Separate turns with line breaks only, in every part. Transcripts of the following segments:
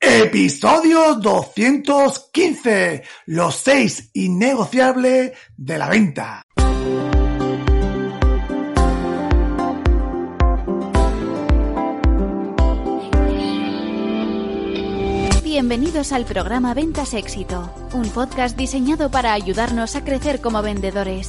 Episodio 215. Los seis innegociables de la venta.
Bienvenidos al programa Ventas Éxito, un podcast diseñado para ayudarnos a crecer como vendedores.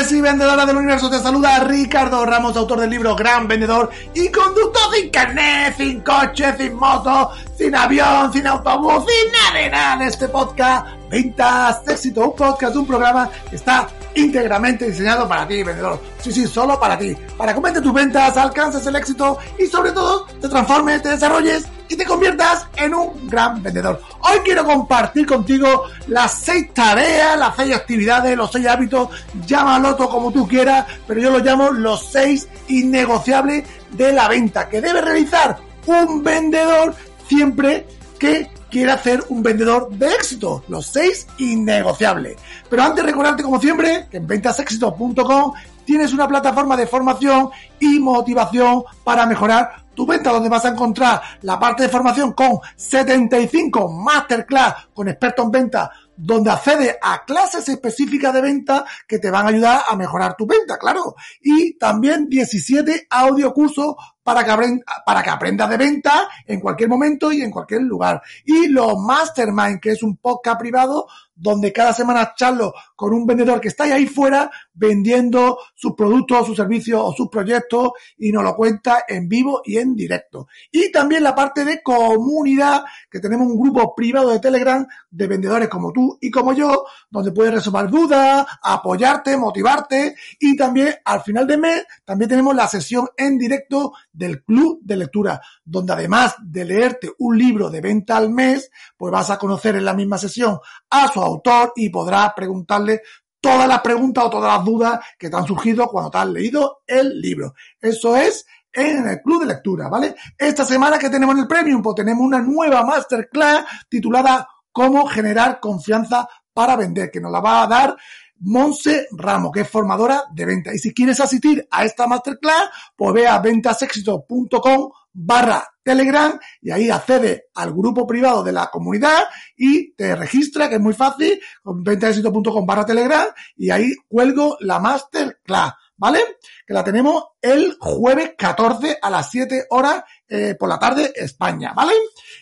Vendedores y vendedoras del universo, te saluda Ricardo Ramos, autor del libro Gran Vendedor y conductor sin carnet, sin coche, sin moto, sin avión, sin autobús, sin nada de nada este podcast Ventas Éxito, un podcast, un programa que está íntegramente diseñado para ti, vendedor. Sí, sí, solo para ti. Para que tus ventas, alcances el éxito y sobre todo te transformes, te desarrolles y te conviertas en un gran vendedor. Hoy quiero compartir contigo las seis tareas, las seis actividades, los seis hábitos, llámalo todo como tú quieras, pero yo lo llamo los seis innegociables de la venta que debe realizar un vendedor siempre que quiera hacer un vendedor de éxito. Los seis innegociables. Pero antes recordarte como siempre que en ventasexito.com tienes una plataforma de formación y motivación para mejorar tu venta, donde vas a encontrar la parte de formación con 75 masterclass con expertos en venta, donde accede a clases específicas de venta que te van a ayudar a mejorar tu venta, claro. Y también 17 audio cursos para que, que aprendas de venta en cualquier momento y en cualquier lugar. Y los Mastermind, que es un podcast privado donde cada semana charlo con un vendedor que está ahí fuera vendiendo sus productos, sus servicios o sus proyectos y nos lo cuenta en vivo y en directo. Y también la parte de comunidad, que tenemos un grupo privado de Telegram de vendedores como tú y como yo, donde puedes resolver dudas, apoyarte, motivarte y también al final de mes también tenemos la sesión en directo del club de lectura, donde además de leerte un libro de venta al mes, pues vas a conocer en la misma sesión a su autor y podrás preguntarle todas las preguntas o todas las dudas que te han surgido cuando te has leído el libro. Eso es en el club de lectura, ¿vale? Esta semana que tenemos en el Premium, pues tenemos una nueva masterclass titulada Cómo generar confianza para vender, que nos la va a dar Monse Ramos, que es formadora de venta. Y si quieres asistir a esta masterclass, pues ve a ventasexito.com barra Telegram y ahí accede al grupo privado de la comunidad y te registra, que es muy fácil, con ventasexito.com barra Telegram y ahí cuelgo la masterclass. ¿vale? Que la tenemos el jueves 14 a las 7 horas eh, por la tarde España, ¿vale?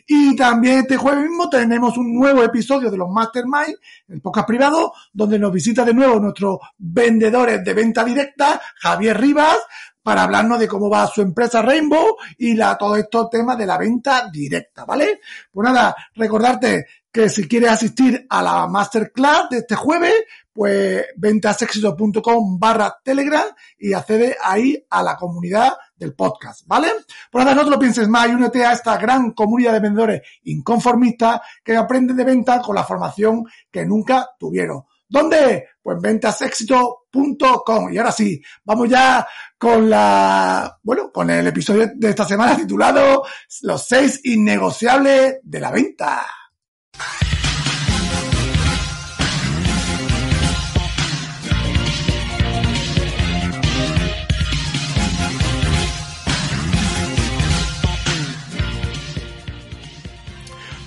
Y también este jueves mismo tenemos un nuevo episodio de los Mastermind, el podcast privado, donde nos visita de nuevo nuestros vendedores de venta directa, Javier Rivas, para hablarnos de cómo va su empresa Rainbow y la, todo estos temas de la venta directa, ¿vale? Pues nada, recordarte que si quieres asistir a la masterclass de este jueves, pues ventasexito.com barra telegram y accede ahí a la comunidad del podcast, ¿vale? Por nada, no te lo pienses más y únete a esta gran comunidad de vendedores inconformistas que aprenden de venta con la formación que nunca tuvieron. ¿Dónde? Pues ventasexito.com. Y ahora sí, vamos ya con la, bueno, con el episodio de esta semana titulado Los seis innegociables de la venta.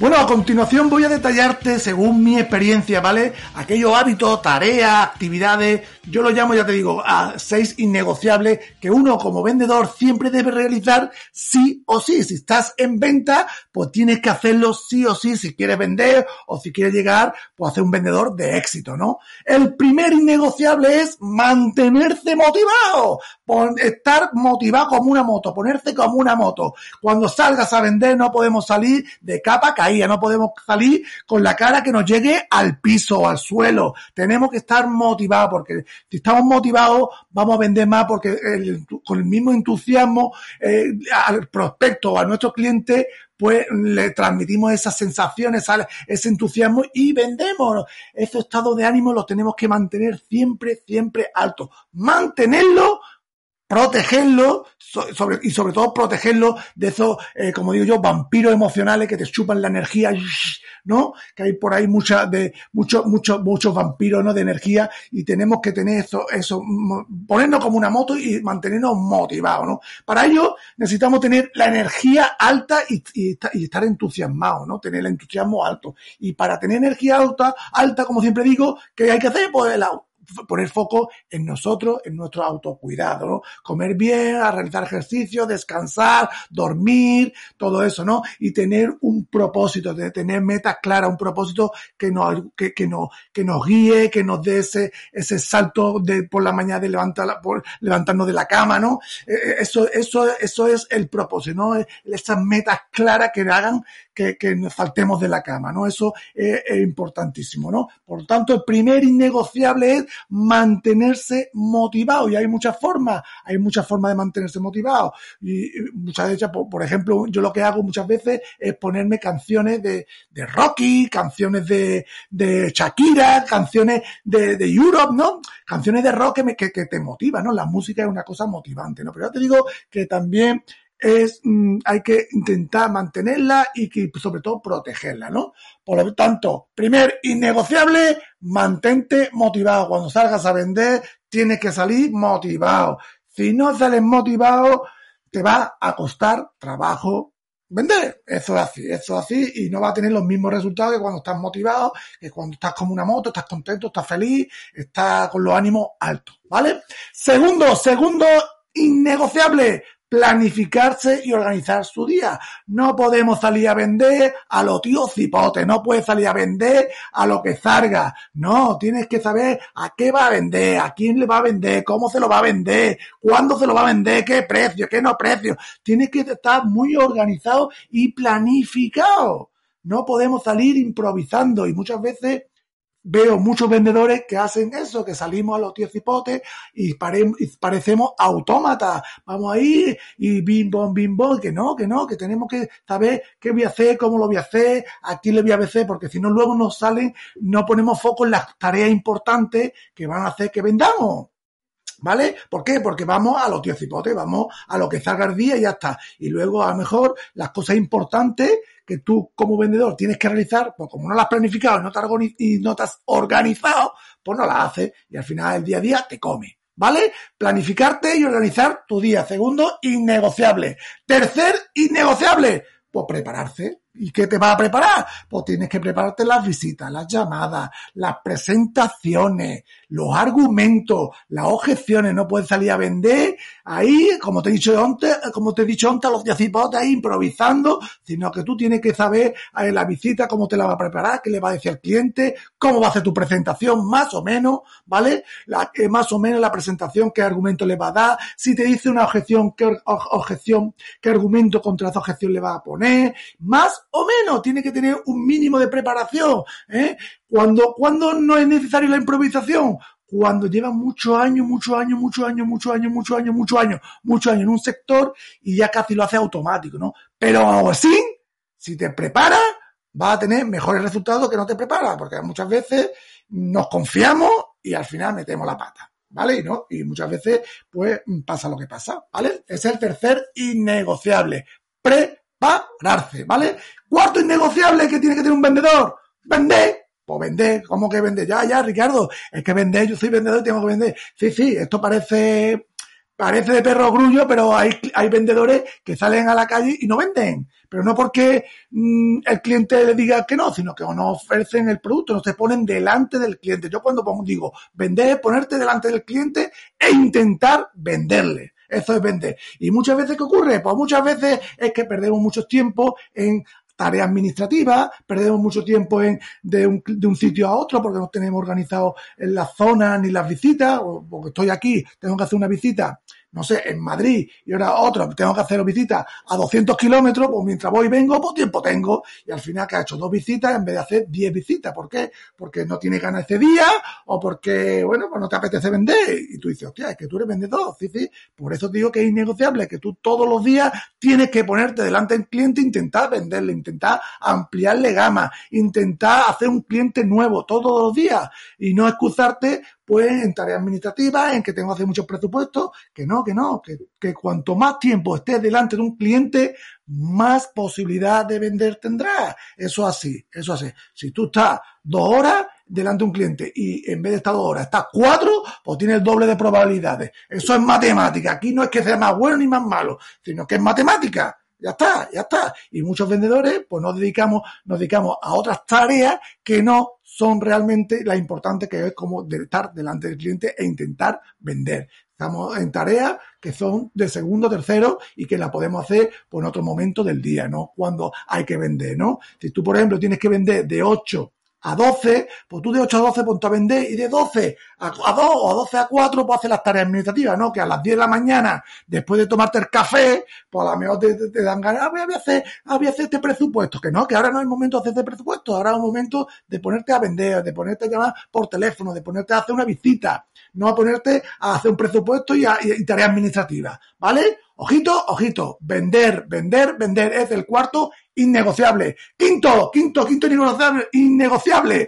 Bueno, a continuación voy a detallarte, según mi experiencia, ¿vale? Aquellos hábitos, tareas, actividades, yo lo llamo, ya te digo, a seis innegociables que uno como vendedor siempre debe realizar sí o sí. Si estás en venta, pues tienes que hacerlo sí o sí si quieres vender o si quieres llegar, pues a ser un vendedor de éxito, ¿no? El primer innegociable es mantenerse motivado, estar motivado como una moto, ponerse como una moto. Cuando salgas a vender no podemos salir de capa caída no podemos salir con la cara que nos llegue al piso o al suelo. Tenemos que estar motivados porque si estamos motivados vamos a vender más porque con el mismo entusiasmo eh, al prospecto o a nuestro cliente pues le transmitimos esas sensaciones, ese entusiasmo y vendemos. Ese estado de ánimo lo tenemos que mantener siempre, siempre alto. Mantenerlo protegerlo sobre, y sobre todo protegerlo de esos, eh, como digo yo, vampiros emocionales que te chupan la energía, ¿no? Que hay por ahí mucha, de, muchos, muchos, muchos vampiros, ¿no? De energía y tenemos que tener eso, eso, ponernos como una moto y mantenernos motivados, ¿no? Para ello necesitamos tener la energía alta y, y, y estar entusiasmados, ¿no? Tener el entusiasmo alto. Y para tener energía alta, alta, como siempre digo, ¿qué hay que hacer? Pues el, poner foco en nosotros, en nuestro autocuidado, ¿no? Comer bien, realizar ejercicio, descansar, dormir, todo eso, ¿no? Y tener un propósito, de tener metas claras, un propósito que nos, que, que nos, que nos guíe, que nos dé ese, ese salto de por la mañana de levantar, por, levantarnos de la cama, ¿no? Eh, eh, eso, eso, eso es el propósito, ¿no? Esas metas claras que hagan que, que nos faltemos de la cama, ¿no? Eso es, es importantísimo, ¿no? Por tanto, el primer innegociable es mantenerse motivado. Y hay muchas formas, hay muchas formas de mantenerse motivado. Y muchas de ellas, por, ejemplo, yo lo que hago muchas veces es ponerme canciones de, de Rocky, canciones de, de Shakira, canciones de, de Europe, ¿no? Canciones de rock que, que, que te motivan, ¿no? La música es una cosa motivante, ¿no? Pero yo te digo que también es, mm, hay que intentar mantenerla y que, sobre todo protegerla, ¿no? Por lo tanto, primer innegociable, mantente motivado. Cuando salgas a vender, tienes que salir motivado. Si no sales motivado, te va a costar trabajo vender. Eso es así, eso es así y no va a tener los mismos resultados que cuando estás motivado, que cuando estás como una moto, estás contento, estás feliz, estás con los ánimos altos, ¿vale? Segundo, segundo innegociable, planificarse y organizar su día. No podemos salir a vender a lo tío cipote, no puedes salir a vender a lo que salga. No, tienes que saber a qué va a vender, a quién le va a vender, cómo se lo va a vender, cuándo se lo va a vender, qué precio, qué no precio. Tienes que estar muy organizado y planificado. No podemos salir improvisando y muchas veces veo muchos vendedores que hacen eso, que salimos a los tíos cipotes y, parecemos autómatas. Vamos ahí y bim bom, bim bom, que no, que no, que tenemos que saber qué voy a hacer, cómo lo voy a hacer, a quién le voy a hacer, porque si no luego nos salen, no ponemos foco en las tareas importantes que van a hacer que vendamos. ¿Vale? ¿Por qué? Porque vamos a los tíos cipotes, vamos a lo que salga el día y ya está. Y luego, a lo mejor, las cosas importantes que tú como vendedor tienes que realizar, pues como no las has planificado y no te y no has organizado, pues no las haces y al final el día a día te come. ¿Vale? Planificarte y organizar tu día. Segundo, innegociable. Tercer, innegociable. Pues prepararse. ¿Y qué te va a preparar? Pues tienes que prepararte las visitas, las llamadas, las presentaciones, los argumentos, las objeciones. No puedes salir a vender ahí, como te he dicho antes, como te he dicho antes, los diacipotes ahí improvisando, sino que tú tienes que saber en eh, la visita cómo te la va a preparar, qué le va a decir al cliente, cómo va a hacer tu presentación, más o menos, ¿vale? La, eh, más o menos la presentación, qué argumento le va a dar, si te dice una objeción, qué objeción, qué argumento contra esa objeción le va a poner, más o menos, tiene que tener un mínimo de preparación. ¿eh? Cuando, cuando no es necesario la improvisación, cuando lleva muchos años, muchos años, muchos años, muchos años, muchos años, muchos años, muchos años en un sector y ya casi lo hace automático, ¿no? Pero así, si te preparas, vas a tener mejores resultados que no te preparas, porque muchas veces nos confiamos y al final metemos la pata. ¿Vale? Y, ¿no? y muchas veces, pues, pasa lo que pasa, ¿vale? Es el tercer innegociable. Pre pararse, ¿vale? Cuarto innegociable que tiene que tener un vendedor. Vender. Pues vender, ¿cómo que vender? Ya, ya, Ricardo, es que vender, yo soy vendedor tengo que vender. Sí, sí, esto parece parece de perro grullo, pero hay, hay vendedores que salen a la calle y no venden. Pero no porque mm, el cliente le diga que no, sino que no ofrecen el producto, no se ponen delante del cliente. Yo cuando pongo, digo, vender es ponerte delante del cliente e intentar venderle. Eso es vender. Y muchas veces, ¿qué ocurre? Pues muchas veces es que perdemos mucho tiempo en tareas administrativas, perdemos mucho tiempo en, de, un, de un sitio a otro porque no tenemos organizado en las zonas ni las visitas, o porque estoy aquí, tengo que hacer una visita no sé, en Madrid y ahora otro, tengo que hacer visitas a 200 kilómetros, pues mientras voy y vengo, pues tiempo tengo. Y al final que ha hecho dos visitas en vez de hacer 10 visitas. ¿Por qué? Porque no tiene ganas ese día o porque, bueno, pues no te apetece vender. Y tú dices, hostia, es que tú eres vendedor. Sí, sí. Por eso digo que es innegociable, que tú todos los días tienes que ponerte delante del cliente intentar venderle, intentar ampliarle gama, intentar hacer un cliente nuevo todos los días y no excusarte pues en tareas administrativas, en que tengo que hacer muchos presupuestos, que no, que no, que, que cuanto más tiempo estés delante de un cliente, más posibilidad de vender tendrás. Eso así, eso así. Si tú estás dos horas delante de un cliente y en vez de estar dos horas estás cuatro, pues tienes el doble de probabilidades. Eso es matemática. Aquí no es que sea más bueno ni más malo, sino que es matemática. Ya está, ya está. Y muchos vendedores, pues nos dedicamos, nos dedicamos a otras tareas que no son realmente la importante que es como de estar delante del cliente e intentar vender. Estamos en tareas que son de segundo, tercero y que la podemos hacer por en otro momento del día, ¿no? Cuando hay que vender, ¿no? Si tú, por ejemplo, tienes que vender de 8 a 12, pues tú de 8 a 12 ponte a vender y de 12 a, 2 o a 12 a 4 pues hacer las tareas administrativas, ¿no? Que a las 10 de la mañana, después de tomarte el café, pues a lo mejor te, dan ganas, ah, a hacer, ah, a hacer este presupuesto, que no, que ahora no es el momento de hacer este presupuesto, ahora es el momento de ponerte a vender, de ponerte a llamar por teléfono, de ponerte a hacer una visita, no a ponerte a hacer un presupuesto y, a, y tareas administrativas, ¿vale? Ojito, ojito, vender, vender, vender es el cuarto innegociable. Quinto, quinto, quinto innegociable, innegociable.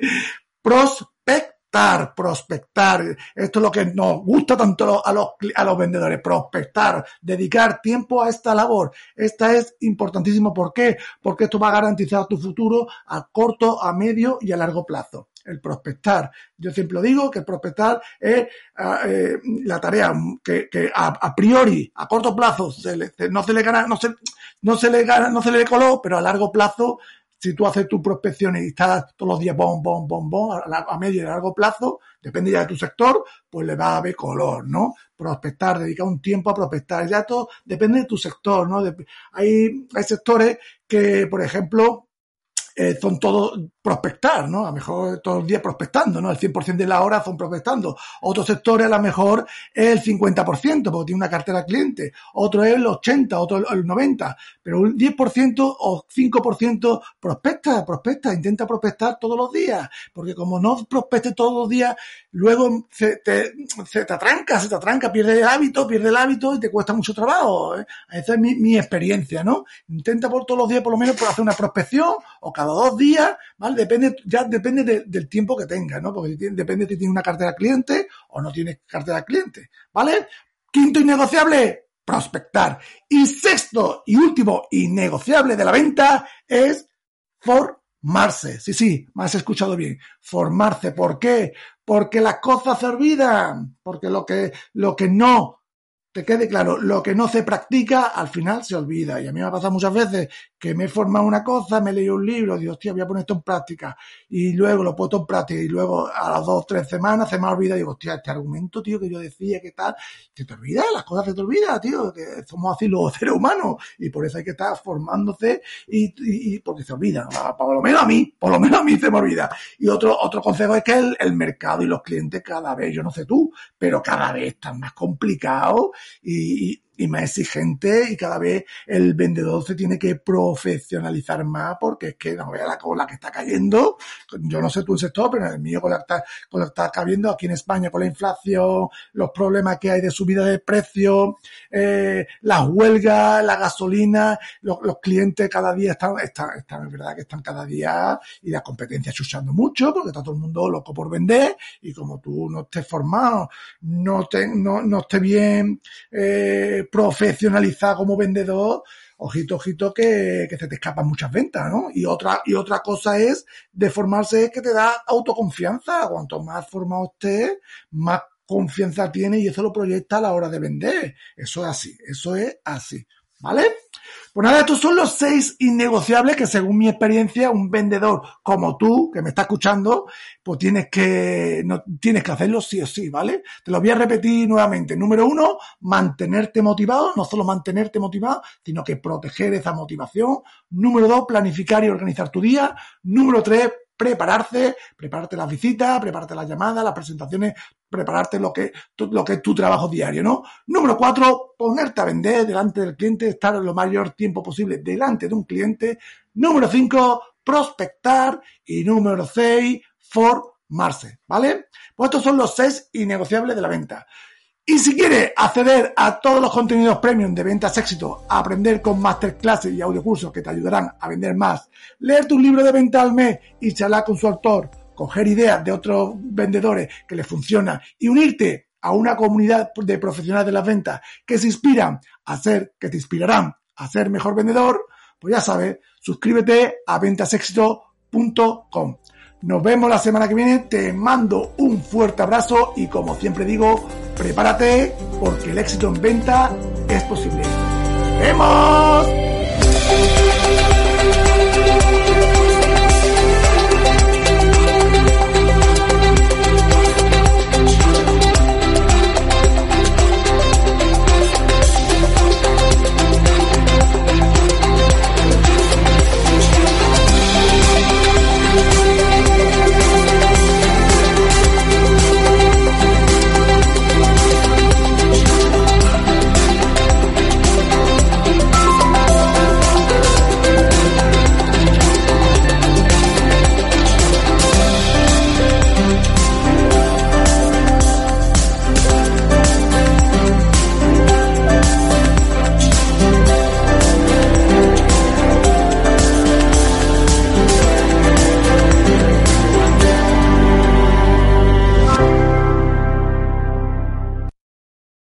Prospectar, prospectar. Esto es lo que nos gusta tanto a los, a los vendedores, prospectar, dedicar tiempo a esta labor. Esta es importantísimo. ¿Por qué? Porque esto va a garantizar tu futuro a corto, a medio y a largo plazo el prospectar. Yo siempre digo que el prospectar es ah, eh, la tarea que, a, priori, a corto plazo, no se le gana, no se, no se le gana, no se le coló, pero a largo plazo, si tú haces tu prospección y estás todos los días bom, bom, bom, bom, a, medio y a largo plazo, depende ya de tu sector, pues le va a haber color, ¿no? Prospectar, dedicar un tiempo a prospectar, ya todo depende de tu sector, ¿no? hay, hay sectores que, por ejemplo, eh, son todos prospectar, ¿no? A lo mejor todos los días prospectando, ¿no? El 100% de la hora son prospectando. Otros sectores a lo mejor es el 50%, porque tiene una cartera cliente. Otro es el 80, otro el 90. Pero un 10% o 5% prospecta, prospecta, intenta prospectar todos los días. Porque como no prospecte todos los días, luego se te, se te atranca, se te atranca, pierde el hábito, pierde el hábito y te cuesta mucho trabajo. ¿eh? Esa es mi, mi experiencia, ¿no? Intenta por todos los días por lo menos por hacer una prospección o cada dos días, ¿vale? Depende, ya depende del tiempo que tengas, ¿no? Porque depende si tienes una cartera cliente o no tienes cartera cliente, ¿vale? Quinto innegociable, prospectar. Y sexto y último innegociable de la venta es formarse. Sí, sí, me has escuchado bien. Formarse. ¿Por qué? Porque las cosas se olvidan. Porque lo que, lo que no te quede claro, lo que no se practica al final se olvida. Y a mí me ha pasado muchas veces que me he formado una cosa, me he leído un libro, digo, hostia, voy a poner esto en práctica. Y luego lo puesto en práctica y luego a las dos o tres semanas se me ha olvidado digo, hostia, este argumento, tío, que yo decía, que tal, se te olvida, las cosas se te olvidan, tío, que somos así los seres humanos. Y por eso hay que estar formándose y, y, porque se olvida. Por lo menos a mí, por lo menos a mí se me olvida. Y otro, otro consejo es que el, mercado y los clientes cada vez, yo no sé tú, pero cada vez están más complicados y más exigente y cada vez el vendedor se tiene que profesionalizar más porque es que no vea la cola que está cayendo. Yo no sé tu sector, pero el mío con la, con la está cayendo aquí en España con la inflación, los problemas que hay de subida de precios, eh, las huelgas, la gasolina, los, clientes cada día están, están, están, es verdad que están cada día y la competencia chuchando mucho porque está todo el mundo loco por vender y como tú no estés formado, no te, no, no estés bien, eh, profesionalizar como vendedor, ojito, ojito, que, que se te escapan muchas ventas, ¿no? Y otra, y otra cosa es, de formarse es que te da autoconfianza. Cuanto más formado estés, más confianza tiene y eso lo proyecta a la hora de vender. Eso es así, eso es así. ¿Vale? Pues nada, estos son los seis innegociables que según mi experiencia un vendedor como tú, que me está escuchando, pues tienes que, no, tienes que hacerlo sí o sí, ¿vale? Te lo voy a repetir nuevamente. Número uno, mantenerte motivado, no solo mantenerte motivado, sino que proteger esa motivación. Número dos, planificar y organizar tu día. Número tres, prepararse, prepararte las visitas, prepararte las llamadas, las presentaciones, prepararte lo que, lo que es tu trabajo diario, ¿no? Número cuatro, ponerte a vender delante del cliente, estar lo mayor tiempo posible delante de un cliente. Número cinco, prospectar. Y número seis, formarse, ¿vale? Pues estos son los seis innegociables de la venta. Y si quieres acceder a todos los contenidos premium de Ventas Éxito, aprender con masterclasses y audiocursos que te ayudarán a vender más, leer tu libro de venta al mes y charlar con su autor, coger ideas de otros vendedores que les funcionan y unirte a una comunidad de profesionales de las ventas que se inspiran a ser, que te inspirarán a ser mejor vendedor, pues ya sabes, suscríbete a ventasexito.com. Nos vemos la semana que viene, te mando un fuerte abrazo y como siempre digo, prepárate porque el éxito en venta es posible. ¡Vemos!